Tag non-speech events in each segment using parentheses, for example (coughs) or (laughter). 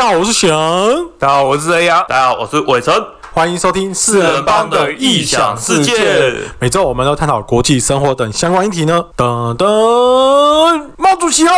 家好，我是翔，大家好，我是 A 呀。大家好，我是伟成。欢迎收听四人帮的异想世界。每周我们都探讨国际生活等相关议题呢。噔噔，毛主席好，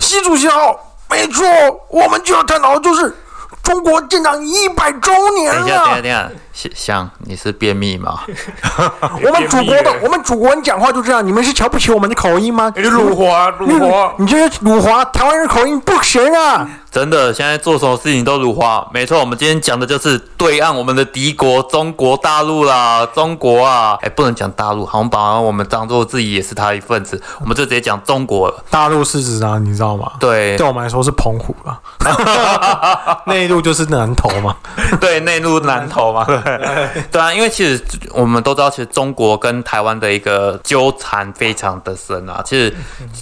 习主席好，没错，我们就要探讨的就是中国建党一百周年等一下，等一下，等一下，翔，你是便秘吗？(laughs) 我们祖国的，我们祖国人讲话就这样，你们是瞧不起我们的口音吗？你辱华，辱华，你这是辱华台湾人口音不行啊！真的，现在做什么事情都辱华。没错，我们今天讲的就是对岸我们的敌国中国大陆啦，中国啊，哎，不能讲大陆，好像把我们当做自己也是他一份子，我们就直接讲中国了。大陆是指啊，你知道吗？对，对我们来说是澎湖啊，(laughs) (laughs) 内陆就是南投嘛。对，内陆南投嘛。(laughs) 对啊，因为其实我们都知道，其实中国跟台湾的一个纠缠非常的深啊。其实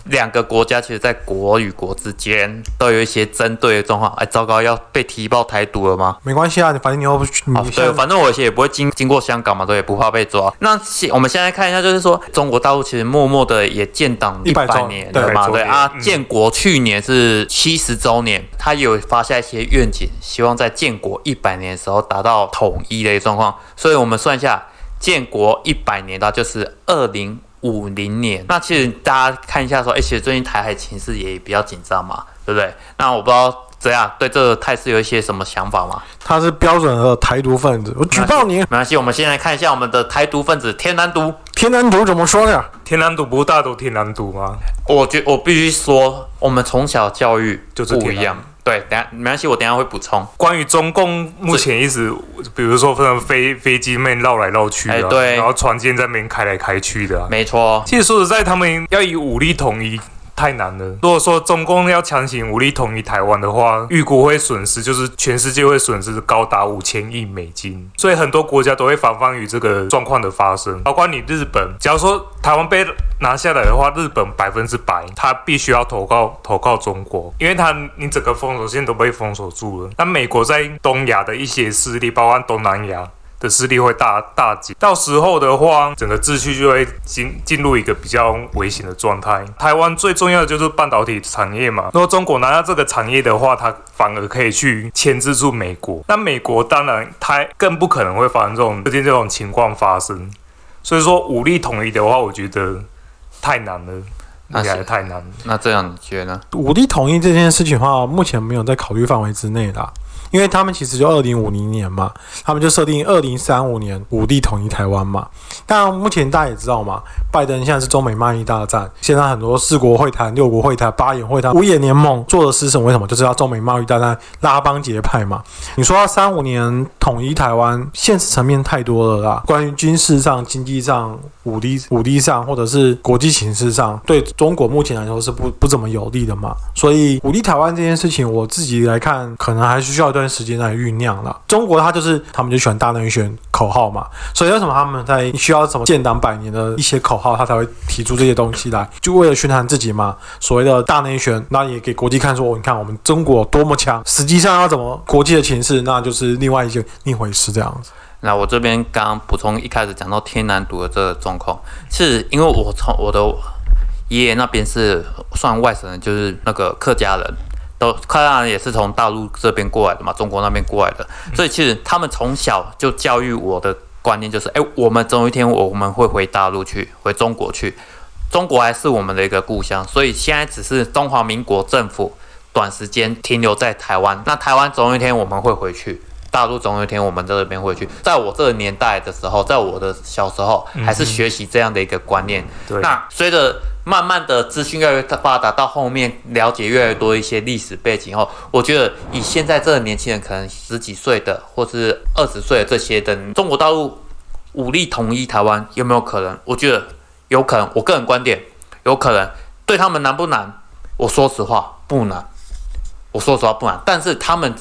两个国家其实，在国与国之间都有一些针。对的状况，哎，糟糕，要被提报台独了吗？没关系啊，反正你又不去。对，反正我也不会经经过香港嘛，对，也不怕被抓。那现我们现在看一下，就是说中国大陆其实默默的也建党一百年了嘛，对啊，建国去年是七十周年，他有发下一些愿景，希望在建国一百年的时候达到统一的一个状况。所以我们算一下，建国一百年到就是二零五零年。那其实大家看一下说，哎，其实最近台海情势也比较紧张嘛。对不对？那我不知道怎样对这个态势有一些什么想法吗？他是标准的台独分子，我举报你。没关系，我们先来看一下我们的台独分子天南独。天南独怎么说呢？天南独不是大独天南独吗？我觉我必须说，我们从小教育就是不一样。对，等下没关系，我等下会补充。关于中共目前一直，比如说分飞飞机面绕来绕去的，对，然后船舰在那边开来开去的，没错。其实说实在，他们要以武力统一。太难了。如果说中共要强行武力统一台湾的话，预估会损失就是全世界会损失高达五千亿美金。所以很多国家都会防范于这个状况的发生，包括你日本。假如说台湾被拿下来的话，日本百分之百他必须要投靠投靠中国，因为他你整个封锁线都被封锁住了。那美国在东亚的一些势力，包括东南亚。的势力会大大减，到时候的话，整个秩序就会进进入一个比较危险的状态。台湾最重要的就是半导体产业嘛，如果中国拿到这个产业的话，它反而可以去牵制住美国。那美国当然它更不可能会发生这种最近这种情况发生。所以说武力统一的话，我觉得太难了，那还是太难了。那这样你觉得呢？武力统一这件事情的话，目前没有在考虑范围之内的。因为他们其实就二零五零年嘛，他们就设定二零三五年武力统一台湾嘛。但目前大家也知道嘛，拜登现在是中美贸易大战，现在很多四国会谈、六国会谈、八眼会谈、五眼联盟做的是什么？为什么？就是要中美贸易大战拉帮结派嘛。你说要三五年统一台湾，现实层面太多了啦。关于军事上、经济上、武力武力上，或者是国际形势上，对中国目前来说是不不怎么有利的嘛。所以武力台湾这件事情，我自己来看，可能还需要一段。时间来酝酿了。中国，他就是他们就喜欢大内选口号嘛，所以为什么他们在需要什么建党百年的一些口号，他才会提出这些东西来，就为了宣传自己嘛。所谓的大内宣，那也给国际看说，你看我们中国多么强。实际上要怎么国际的情势，那就是另外一件另一回事这样子。那我这边刚刚补充一开始讲到天南独的这个状况，是因为我从我的爷爷那边是算外省人，就是那个客家人。都客家人也是从大陆这边过来的嘛，中国那边过来的，所以其实他们从小就教育我的观念就是，哎，我们总有一天我们会回大陆去，回中国去，中国还是我们的一个故乡，所以现在只是中华民国政府短时间停留在台湾，那台湾总有一天我们会回去，大陆总有一天我们这边会去，在我这个年代的时候，在我的小时候还是学习这样的一个观念，那随着。慢慢的资讯越来越发达，到后面了解越来越多一些历史背景后，我觉得以现在这个年轻人，可能十几岁的或是二十岁的这些的，中国大陆武力统一台湾有没有可能？我觉得有可能。我个人观点，有可能。对他们难不难？我说实话不难。我说实话不难，但是他们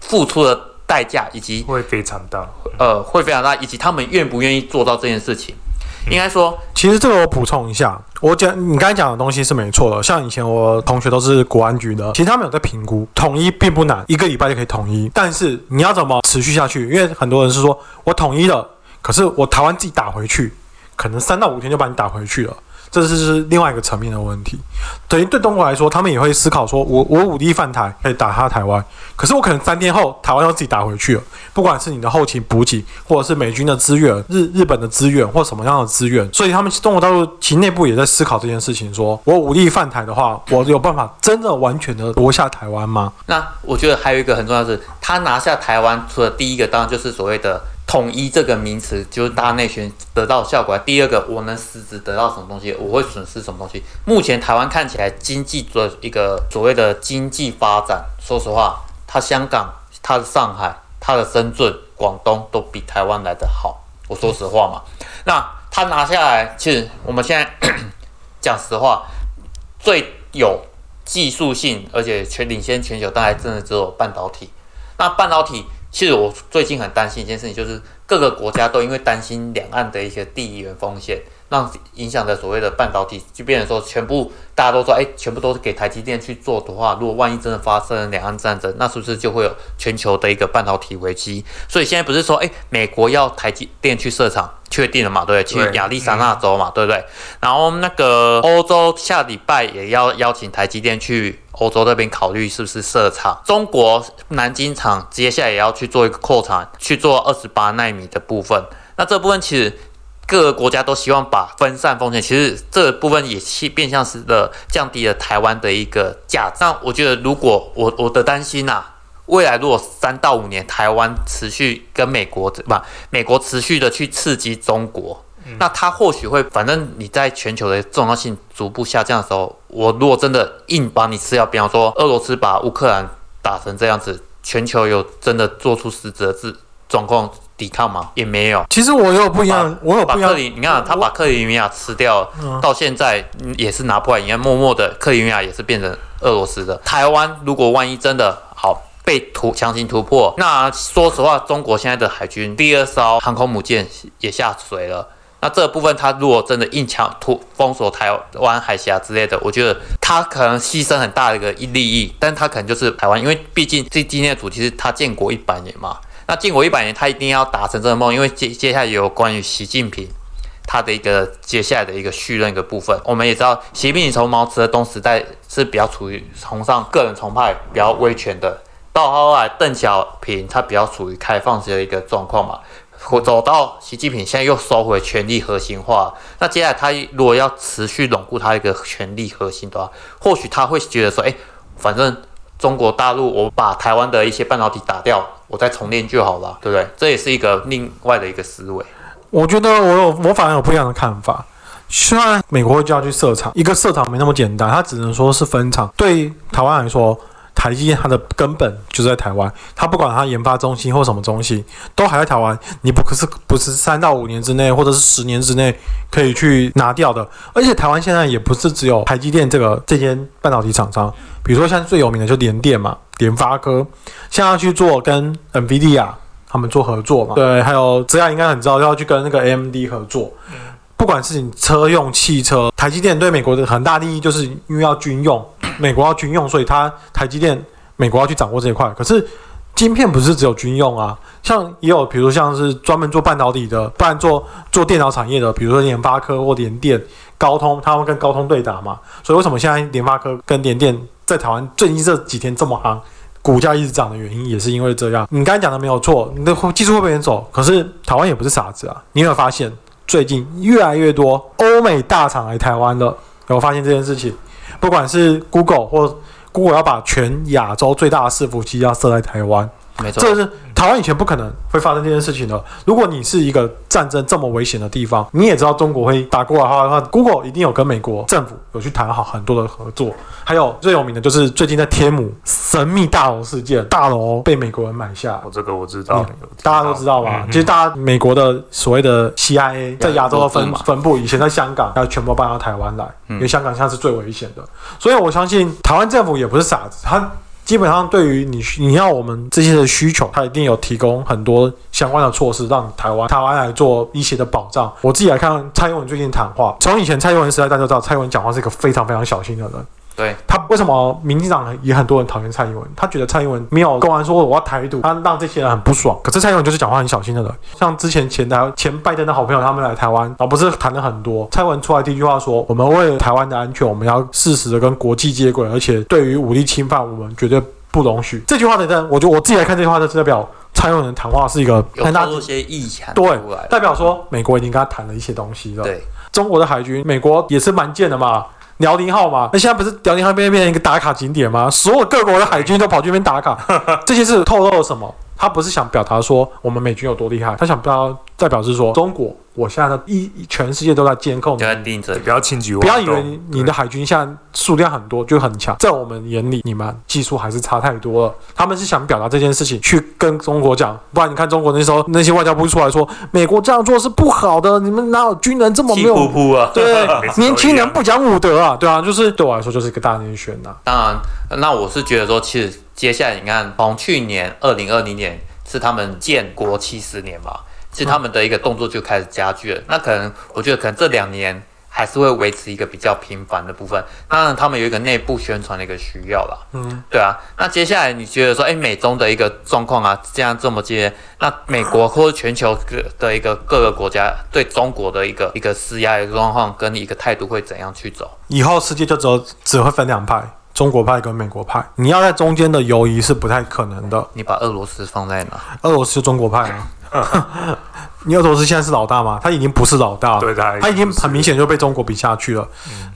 付出的代价以及会非常大，呃，会非常大，以及他们愿不愿意做到这件事情。应该说，其实这个我补充一下，我讲你刚才讲的东西是没错的。像以前我同学都是国安局的，其实他们有在评估统一并不难，一个礼拜就可以统一。但是你要怎么持续下去？因为很多人是说我统一了，可是我台湾自己打回去，可能三到五天就把你打回去了。这是是另外一个层面的问题。等于对中国来说，他们也会思考说，我我武力犯台可以打他台湾，可是我可能三天后台湾要自己打回去了，不管是你的后勤补给，或者是美军的资源、日日本的资源或什么样的资源，所以他们中国大陆其内部也在思考这件事情，说我武力犯台的话，我有办法真的完全的夺下台湾吗？那我觉得还有一个很重要的是，他拿下台湾，除了第一个当然就是所谓的统一这个名词，就是大内宣得到效果。第二个，我能实质得到什么东西，我会损失什么东西。目前台湾看起来经济的一个所谓的经济发展，说实话，它香港、它的上海、它的深圳、广东都比台湾来得好。我说实话嘛，那他拿下来，其实我们现在 (coughs) 讲实话，最有技术性而且全领先全球，大概真的只有半导体。那半导体，其实我最近很担心一件事情，就是各个国家都因为担心两岸的一些地缘风险，让影响的所谓的半导体，就变成说全部大家都说，哎，全部都是给台积电去做的话，如果万一真的发生两岸战争，那是不是就会有全球的一个半导体危机？所以现在不是说，哎，美国要台积电去设厂，确定了嘛？对不对？去亚利桑那州嘛，对不对？然后那个欧洲下礼拜也要邀请台积电去。欧洲那边考虑是不是设厂，中国南京厂接下来也要去做一个扩产，去做二十八纳米的部分。那这部分其实各个国家都希望把分散风险，其实这部分也是变相是的降低了台湾的一个价值。那我觉得，如果我我的担心呐，未来如果三到五年台湾持续跟美国不，美国持续的去刺激中国。那它或许会，反正你在全球的重要性逐步下降的时候，我如果真的硬把你吃掉，比方说俄罗斯把乌克兰打成这样子，全球有真的做出实质的状况抵抗吗？也没有。其实我有不一样，我有不一样。克里，你看他把克里米亚吃掉，到现在也是拿破仑，你看默默的克里米亚也是变成俄罗斯的。台湾如果万一真的好被突强行突破，那说实话，中国现在的海军第二艘航空母舰也下水了。那这部分，他如果真的硬抢、突封锁台湾海峡之类的，我觉得他可能牺牲很大的一个利益，但他可能就是台湾，因为毕竟这今天的主题是他建国一百年嘛。那建国一百年，他一定要达成这个梦，因为接接下来有关于习近平他的一个接下来的一个续任一个部分。我们也知道，习近平从毛泽东时代是比较处于崇尚个人崇拜、比较威权的，到后来邓小平他比较处于开放式的一个状况嘛。走到习近平现在又收回权力核心化，那接下来他如果要持续巩固他一个权力核心的话，或许他会觉得说，哎，反正中国大陆我把台湾的一些半导体打掉，我再重练就好了，对不对？这也是一个另外的一个思维。我觉得我有我反而有不一样的看法。虽然美国就要去设厂，一个设厂没那么简单，它只能说是分厂。对台湾来说。台积电它的根本就在台湾，它不管它研发中心或什么中心，都还在台湾。你不可是不是三到五年之内，或者是十年之内可以去拿掉的。而且台湾现在也不是只有台积电这个这间半导体厂商，比如说像最有名的就联电嘛，联发科，现在要去做跟 NVIDIA 他们做合作嘛。对，还有这样应该很知道要去跟那个 AMD 合作。不管是你车用汽车，台积电对美国的很大利益，就是因为要军用。美国要军用，所以它台积电美国要去掌握这一块。可是晶片不是只有军用啊，像也有，比如像是专门做半导体的，不然做做电脑产业的，比如说联发科或联电、高通，他们跟高通对打嘛。所以为什么现在联发科跟联电在台湾最近这几天这么夯，股价一直涨的原因，也是因为这样。你刚才讲的没有错，你的技术会被人走，可是台湾也不是傻子啊。你有没有发现最近越来越多欧美大厂来台湾了？有没有发现这件事情？不管是 Google 或 Google 要把全亚洲最大的伺服器要设在台湾，没错，这是台湾以前不可能会发生这件事情的。如果你是一个战争这么危险的地方，你也知道中国会打过来的话，Google 一定有跟美国政府有去谈好很多的合作。还有最有名的就是最近在天母神秘大楼事件，大楼被美国人买下。我这个我知道，大家都知道吧？其实大家美国的所谓的 CIA 在亚洲的分分布，以前在香港，要全部搬到台湾来，因为香港现在是最危险的。所以我相信台湾政府也不是傻子，他基本上对于你你要我们这些的需求，他一定有提供很多相关的措施，让台湾台湾来做一些的保障。我自己来看蔡英文最近谈话，从以前蔡英文时代大家都知道，蔡英文讲话是一个非常非常小心的人。对，他为什么民进党也很多人讨厌蔡英文？他觉得蔡英文没有公完说我要台独，他让这些人很不爽。可是蔡英文就是讲话很小心的人，像之前前台前拜登的好朋友他们来台湾，啊不是谈了很多，蔡英文出来第一句话说，我们为了台湾的安全，我们要适时的跟国际接轨，而且对于武力侵犯，我们绝对不容许。这句话的人，我就我自己来看这句话，就是代表蔡英文的谈话是一个有很大一些意涵对，代表说美国已经跟他谈了一些东西了。对，中国的海军，美国也是蛮贱的嘛。辽宁号嘛，那现在不是辽宁号变变成一个打卡景点吗？所有各国的海军都跑去那边打卡，(laughs) 这些是透露了什么？他不是想表达说我们美军有多厉害，他想表代表是说中国，我现在的一全世界都在监控你就，在盯着不要轻举妄动。不要以为你你的海军现在数量很多就很强，在我们眼里，你们技术还是差太多了。他们是想表达这件事情，去跟中国讲，不然你看中国那时候那些外交部出来说，美国这样做是不好的，你们哪有军人这么没气呼有？呼啊。对年轻人不讲武德啊，对啊，就是对我来说就是一个大内宣呐、当然，那我是觉得说，其实接下来你看，从去年二零二零年是他们建国七十年嘛，其实他们的一个动作就开始加剧了。那可能我觉得可能这两年还是会维持一个比较频繁的部分。当然，他们有一个内部宣传的一个需要啦。嗯，对啊。那接下来你觉得说，哎，美中的一个状况啊，这样这么接，那美国或者全球各的一个各个国家对中国的一个一个施压的状况跟一个态度会怎样去走？以后世界就只有只会分两派，中国派跟美国派。你要在中间的游移是不太可能的。你把俄罗斯放在哪？俄罗斯就中国派啊。(laughs) 你俄罗斯现在是老大吗？他已经不是老大了，对他他已经很明显就被中国比下去了。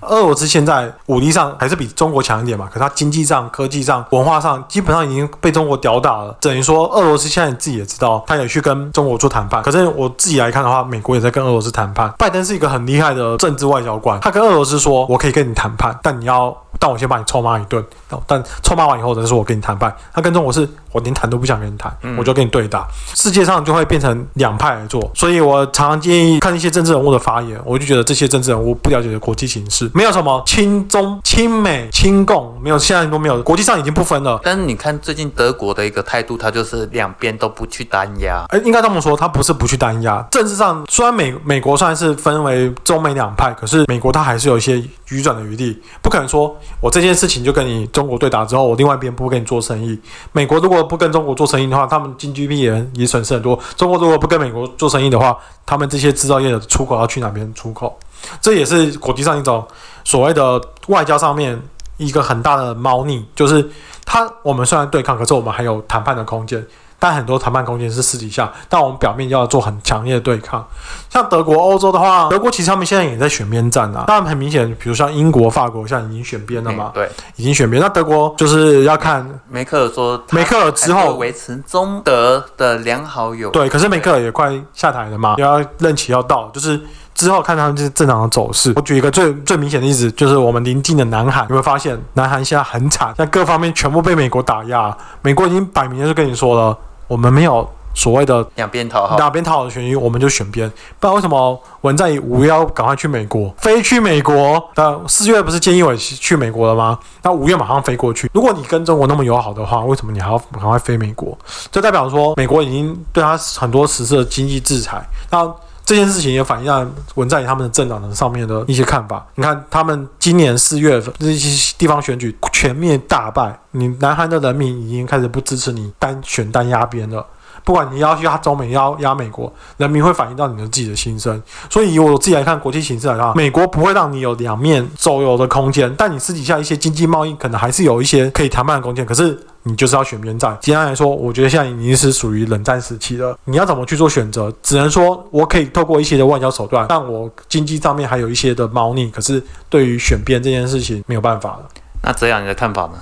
俄罗斯现在武力上还是比中国强一点嘛，可他经济上、科技上、文化上基本上已经被中国吊打了。等于说，俄罗斯现在自己也知道，他也去跟中国做谈判。可是我自己来看的话，美国也在跟俄罗斯谈判。拜登是一个很厉害的政治外交官，他跟俄罗斯说：“我可以跟你谈判，但你要，但我先把你臭骂一顿。但臭骂完以后再说我跟你谈判。”他跟中国是，我连谈都不想跟你谈，我就跟你对打。世界上就会变成两派来做，所以我常常建议看一些政治人物的发言，我就觉得这些政治人物不了解的国际形势，没有什么亲中、亲美、亲共，没有，现在都没有，国际上已经不分了。但是你看最近德国的一个态度，他就是两边都不去单压。哎，应该这么说，他不是不去单压。政治上虽然美美国算是分为中美两派，可是美国它还是有一些余转的余地，不可能说我这件事情就跟你中国对打之后，我另外一边不跟你做生意。美国如果不跟中国做生意的话，他们经济 GDP 也也损失很多。中国如果不跟美国做生意的话，他们这些制造业的出口要去哪边出口？这也是国际上一种所谓的外交上面一个很大的猫腻，就是他我们虽然对抗，可是我们还有谈判的空间。但很多谈判空间是私底下，但我们表面要做很强烈的对抗。像德国、欧洲的话，德国其实他们现在也在选边站啊。当然很明显，比如像英国、法国，现在已经选边了嘛嗯，对，已经选边。那德国就是要看梅克尔说梅克尔之后维持中德的良好友。对，可是梅克尔也快下台了嘛，要任期要到，就是之后看他们是正常的走势。我举一个最最明显的例子，就是我们邻近的南韩，你会发现南韩现在很惨，在各方面全部被美国打压。美国已经摆明了就跟你说了，我们没有所谓的两边讨好。两边讨好的权益，我们就选边。不然为什么文在寅五月要赶快去美国，飞去美国？那四月不是建议我去美国了吗？那五月马上飞过去。如果你跟中国那么友好的话，为什么你还要赶快飞美国？这代表说美国已经对他很多实施了经济制裁。那这件事情也反映在文在寅他们的政党的上面的一些看法。你看，他们今年四月份这些地方选举全面大败，你南韩的人民已经开始不支持你单选单压边了。不管你要去压中美，要压美国，人民会反映到你的自己的心声。所以以我自己来看，国际形势来看，美国不会让你有两面周游的空间，但你私底下一些经济贸易可能还是有一些可以谈判的空间。可是你就是要选边站。简单来说，我觉得现在已经是属于冷战时期了。你要怎么去做选择？只能说我可以透过一些的外交手段，但我经济上面还有一些的猫腻。可是对于选边这件事情没有办法了。那这样你的看法呢？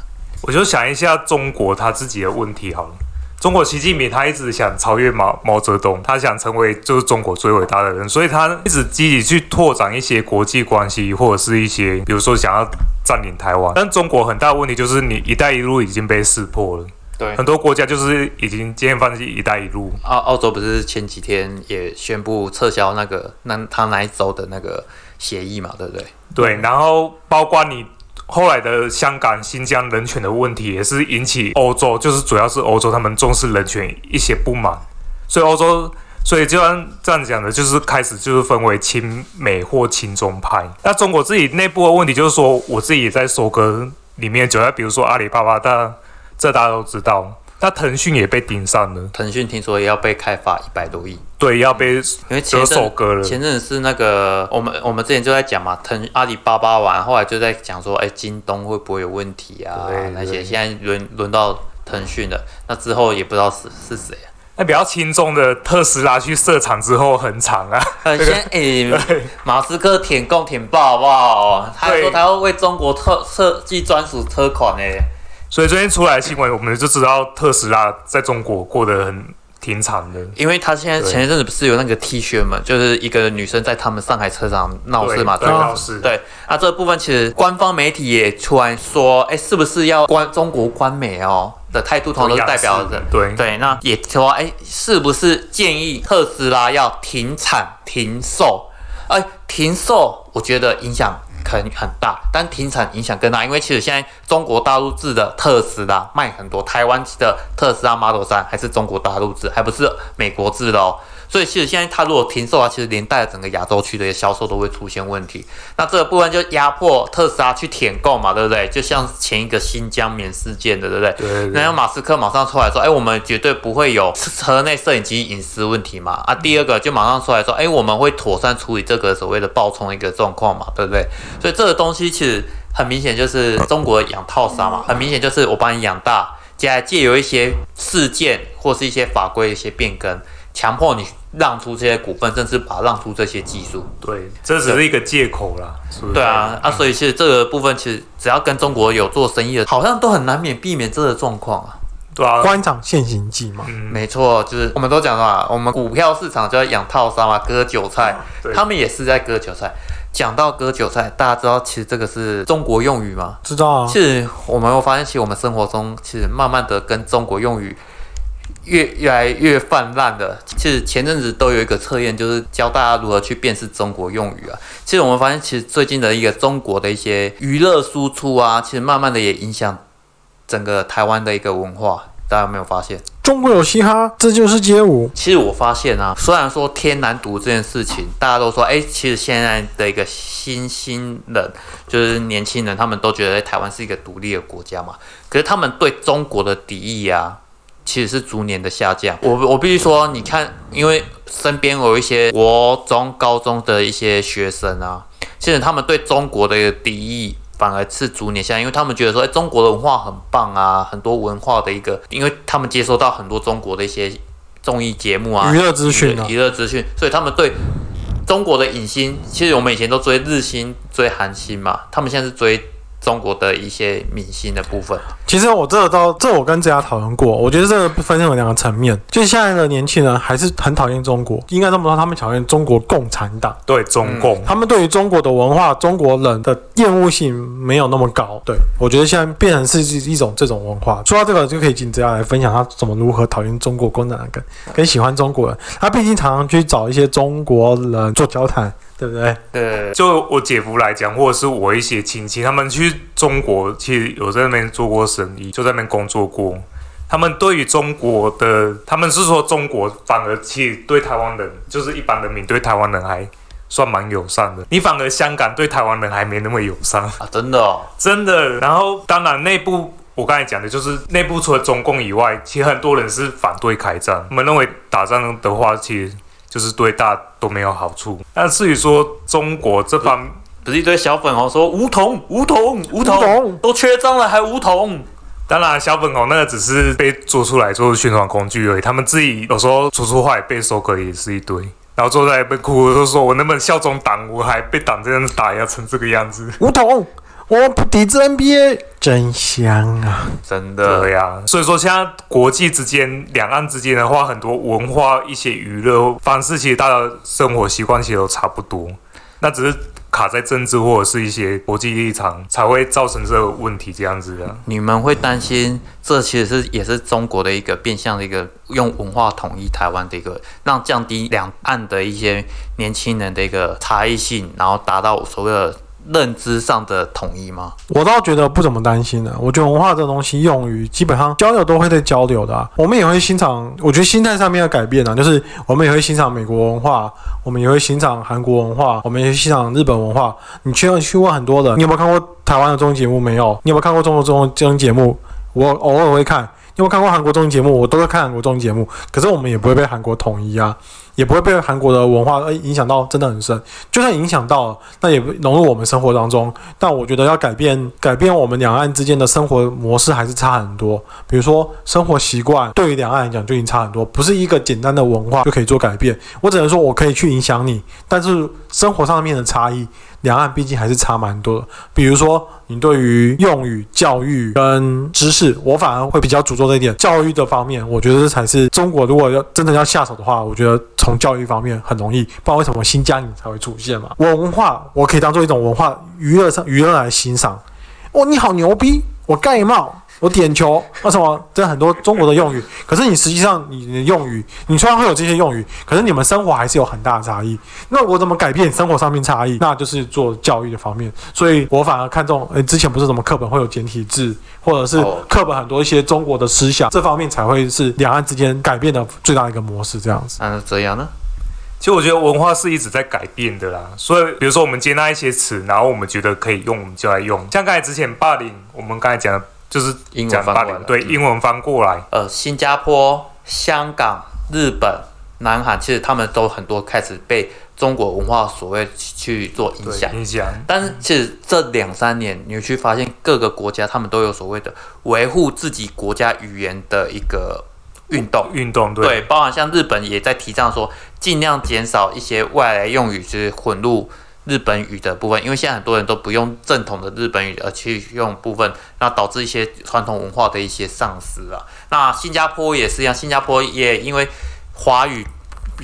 我就想一下中国他自己的问题好了。中国习近平他一直想超越毛毛泽东，他想成为就是中国最伟大的人，所以他一直积极去拓展一些国际关系，或者是一些比如说想要占领台湾。但中国很大问题就是你“一带一路”已经被识破了，对很多国家就是已经渐渐放弃“一带一路澳澳洲不是前几天也宣布撤销那个那他那一州的那个协议嘛，对不对？”。对，然后包括你后来的香港、新疆人权的问题，也是引起欧洲，就是主要是欧洲他们重视人权一些不满，所以欧洲所以就像这样讲的，就是开始就是分为亲美或亲中派。那中国自己内部的问题就是说，我自己也在收割里面，就在比如说阿里巴巴，大这大家都知道。那腾讯也被盯上了，腾讯听说也要被开发一百多亿，对，要被因为前折手阵割了。前阵子是那个我们我们之前就在讲嘛，腾阿里巴巴完，后来就在讲说，哎，京东会不会有问题啊对？那些对现在轮轮到腾讯了，那之后也不知道是是谁啊。那比较轻重的特斯拉去设厂之后很长啊，呃，(laughs) 先诶，(laughs) 马斯克舔共舔爆好不好？他说他要为中国特设计专属车款诶。所以最近出来的新闻，我们就知道特斯拉在中国过得很挺惨的。因为他现在前一阵子不是有那个 T 恤嘛，就是一个女生在他们上海车展闹事嘛，对？闹事对，啊，这部分其实官方媒体也出来说，哎，是不是要关中国官媒哦的态度，通常都是代表着。对对，那也说，哎，是不是建议特斯拉要停产停售？哎，停售，我觉得影响可能很大，但停产影响更大，因为其实现在中国大陆制的特斯拉卖很多，台湾的特斯拉 Model 三还是中国大陆制，还不是美国制的哦。所以其实现在它如果停售啊，其实连带整个亚洲区的销售都会出现问题。那这个部分就压迫特斯拉去舔购嘛，对不对？就像前一个新疆棉事件的，对不对？对对那要马斯克马上出来说，哎，我们绝对不会有车内摄影机隐私问题嘛。啊，第二个就马上出来说，哎，我们会妥善处理这个所谓的爆冲一个状况嘛，对不对？所以这个东西其实很明显就是中国养套杀嘛，很明显就是我把你养大，接下来借由一些事件或是一些法规的一些变更，强迫你让出这些股份，甚至把它让出这些技术。对，这只是一个借口啦。是不是对啊，啊，所以其实这个部分其实只要跟中国有做生意的，好像都很难免避免这个状况啊。对啊，官场现行记嘛，嗯，没错，就是我们都讲了嘛，我们股票市场就要养套杀嘛，割韭菜，对他们也是在割韭菜。讲到割韭菜，大家知道其实这个是中国用语吗？知道啊其，实我们会发现，其实我们生活中其实慢慢的跟中国用语越越来越泛滥的。其实前阵子都有一个测验，就是教大家如何去辨识中国用语啊。其实我们发现，其实最近的一个中国的一些娱乐输出啊，其实慢慢的也影响整个台湾的一个文化。大家有没有发现？中国有嘻哈，这就是街舞。其实我发现啊，虽然说天南独这件事情，大家都说，哎，其实现在的一个新兴人，就是年轻人，他们都觉得台湾是一个独立的国家嘛。可是他们对中国的敌意啊，其实是逐年的下降。我我必须说，你看，因为身边有一些国中、高中的一些学生啊，其实他们对中国的一个敌意反而是逐年下降，因为他们觉得说，哎，中国的文化很棒啊，很多文化的一个，因为他们接收到很多中国的一些综艺节目啊、娱乐资讯啊娱乐资讯，所以他们对中国的影星，其实我们以前都追日星、追韩星嘛，他们现在是追中国的一些明星的部分。其实我这个都这我跟这家讨论过，我觉得这个分成有两个层面，就是现在的年轻人还是很讨厌中国，应该这么说，他们讨厌中国共产党，对中共，他们对于中国的文化、中国人的厌恶性没有那么高。对我觉得现在变成是一一种这种文化。说到这个，就可以请这家来分享他怎么如何讨厌中国共产党跟跟喜欢中国人。他毕竟常常去找一些中国人做交谈，对不对？对，就我姐夫来讲，或者是我一些亲戚，他们去中国，其实有在那边做过生意，就在那边工作过。他们对于中国的，他们是说中国反而其实对台湾人，就是一般人民对台湾人还算蛮友善的。你反而香港对台湾人还没那么友善，啊，真的哦，真的。然后当然内部。我刚才讲的就是内部除了中共以外，其实很多人是反对开战。我们认为打仗的话，其实就是对大都没有好处。那至于说中国这方不是一堆小粉红说梧桐、梧桐、梧梧桐桐都缺章了，还梧桐。当然，小粉红那个只是被做出来做宣传工具而已。他们自己有时候说出话也被收割，也是一堆。然后之后再被哭，就说我能不能效忠党？我还被党这样打压成这个样子。梧桐，我不抵制 NBA，真香啊！真的对呀、所以说现在国际之间、两岸之间的话，很多文化、一些娱乐方式，其实大家生活习惯其实都差不多。那只是卡在政治或者是一些国际立场，才会造成这个问题这样子的。你们会担心，这其实是也是中国的一个变相的一个用文化统一台湾的一个，让降低两岸的一些年轻人的一个差异性，然后达到所谓的认知上的统一吗？我倒觉得不怎么担心的。我觉得文化这东西用语基本上交流都会在交流的啊、我们也会欣赏，我觉得心态上面的改变啊，就是我们也会欣赏美国文化，我们也会欣赏韩国文化，我们也会欣赏日本文化。你去去问很多的，你有没有看过台湾的综艺节目？没有。你有没有看过中国综综艺节目？我偶尔会看。你有没有看过韩国综艺节目？我都会看韩国综艺节目。可是我们也不会被韩国统一啊。也不会被韩国的文化呃影响到，真的很深。就算影响到了，那也融入我们生活当中。但我觉得要改变改变我们两岸之间的生活模式，还是差很多。比如说生活习惯，对于两岸来讲就已经差很多，不是一个简单的文化就可以做改变。我只能说我可以去影响你，但是生活上面的差异，两岸毕竟还是差蛮多的。比如说你对于用语、教育跟知识，我反而会比较注重这一点。教育的方面，我觉得这才是中国如果要真的要下手的话，我觉得。从教育方面很容易，不知道为什么新疆你才会出现嘛？文化我可以当做一种文化娱乐上娱乐来欣赏。哦，你好牛逼！我盖帽，我点球，为什么？这很多中国的用语，可是你实际上你的用语，你虽然会有这些用语，可是你们生活还是有很大的差异。那我怎么改变生活上面差异？那就是做教育的方面。所以我反而看重，诶，之前不是什么课本会有简体字，或者是课本很多一些中国的思想，这方面才会是两岸之间改变的最大的一个模式。这样子，那这样呢？其实我觉得文化是一直在改变的啦，所以比如说我们接纳一些词，然后我们觉得可以用，我们就来用。像刚才之前霸凌，我们刚才讲的就是英文翻过来，对，英文翻过来。呃，新加坡、香港、日本、南韩，其实他们都很多开始被中国文化所谓去做影响。影响。但是其实这两三年，你去发现各个国家他们都有所谓的维护自己国家语言的一个。运动运动对，包含像日本也在提倡说，尽量减少一些外来用语，就是混入日本语的部分，因为现在很多人都不用正统的日本语，而去用部分，那导致一些传统文化的一些丧失啊。那新加坡也是一样，新加坡也因为华语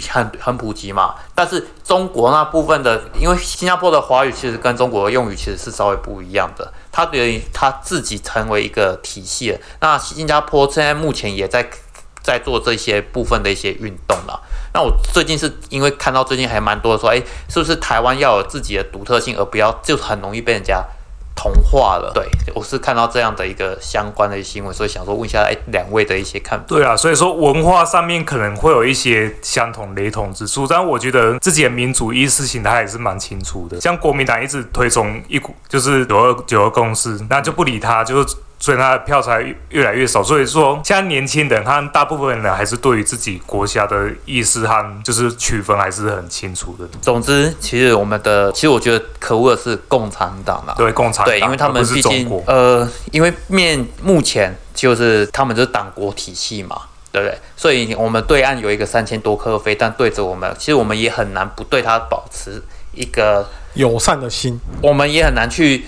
很很普及嘛，但是中国那部分的，因为新加坡的华语其实跟中国的用语其实是稍微不一样的，它等于它自己成为一个体系了。那新加坡现在目前也在。在做这些部分的一些运动了。那我最近是因为看到最近还蛮多的说，哎，是不是台湾要有自己的独特性，而不要就很容易被人家同化了？对我是看到这样的一个相关的新闻，所以想说问一下，哎，两位的一些看法。对啊，所以说文化上面可能会有一些相同雷同之处，但我觉得自己的民主意识形态还是蛮清楚的。像国民党一直推崇一股就是九二九二共识，那就不理他，就是。所以他的票才越来越少。所以说，现在年轻人和大部分人还是对于自己国家的意识和就是区分还是很清楚的。总之，其实我们的，其实我觉得可恶的是共产党啦。对，共产党。对，因为他们毕竟呃，因为面目前就是他们就是党国体系嘛，对不对？所以我们对岸有一个三千多颗飞弹对着我们，其实我们也很难不对他保持一个友善的心。我们也很难去。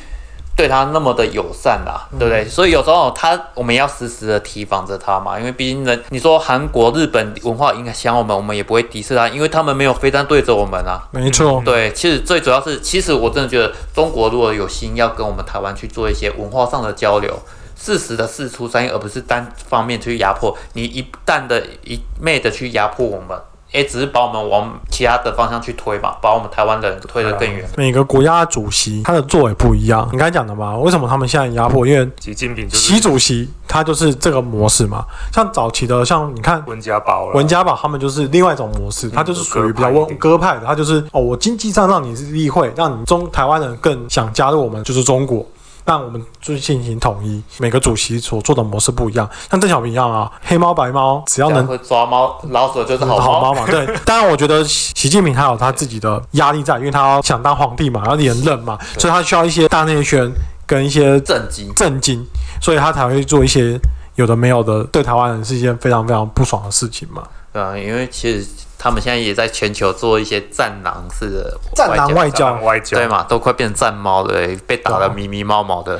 对他那么的友善啦，对不对？所以有时候他我们要时时的提防着他嘛，因为毕竟人你说韩国、日本文化影响我们，我们也不会敌视他，因为他们没有飞弹对着我们啊。没错，对，其实最主要是，其实我真的觉得中国如果有心要跟我们台湾去做一些文化上的交流，适时的事出善意，而不是单方面去压迫你，一旦的一昧的去压迫我们。也只是把我们往其他的方向去推嘛，把我们台湾的人推得更远。每个国家主席他的作为不一样，你刚才讲的嘛，为什么他们现在压迫？因为习近平，习主席他就是这个模式嘛。像早期的，像你看文家宝，文家宝他们就是另外一种模式，他就是属于比较温鸽派的，他就是哦，我经济上让你立会，让你中台湾人更想加入我们，就是中国。但我们就进行统一，每个主席所做的模式不一样。像邓小平一样啊，黑猫白猫，只要能抓猫老鼠就是好猫嘛。对，(laughs) 当然我觉得习近平他有他自己的压力在，因为他要想当皇帝嘛，要连任嘛，所以他需要一些大内宣跟一些震惊震惊，所以他才会做一些有的没有的，对台湾人是一件非常非常不爽的事情嘛。对啊，因为其实。他们现在也在全球做一些战狼式的战狼外交，外交对嘛？都快变成战猫了，被打得迷迷毛毛的，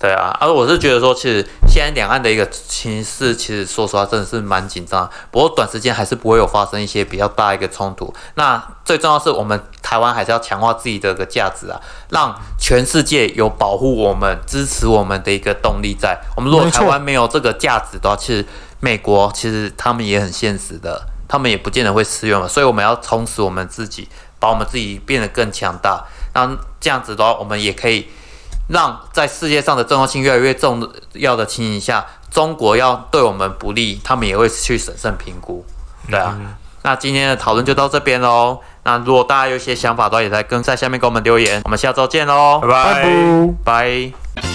对啊。而我是觉得说，其实现在两岸的一个情势，其实说实话真的是蛮紧张。不过短时间还是不会有发生一些比较大一个冲突。那最重要是我们台湾还是要强化自己的个价值啊，让全世界有保护我们、支持我们的一个动力在。我们如果台湾没有这个价值的话，其实美国其实他们也很现实的。他们也不见得会失愿嘛。所以我们要充实我们自己，把我们自己变得更强大。那这样子的话，我们也可以让在世界上的重要性越来越重要的情形下，中国要对我们不利，他们也会去审慎评估。对啊，那今天的讨论就到这边喽。那如果大家有一些想法的话，也在跟在下面给我们留言。我们下周见喽。拜拜。拜。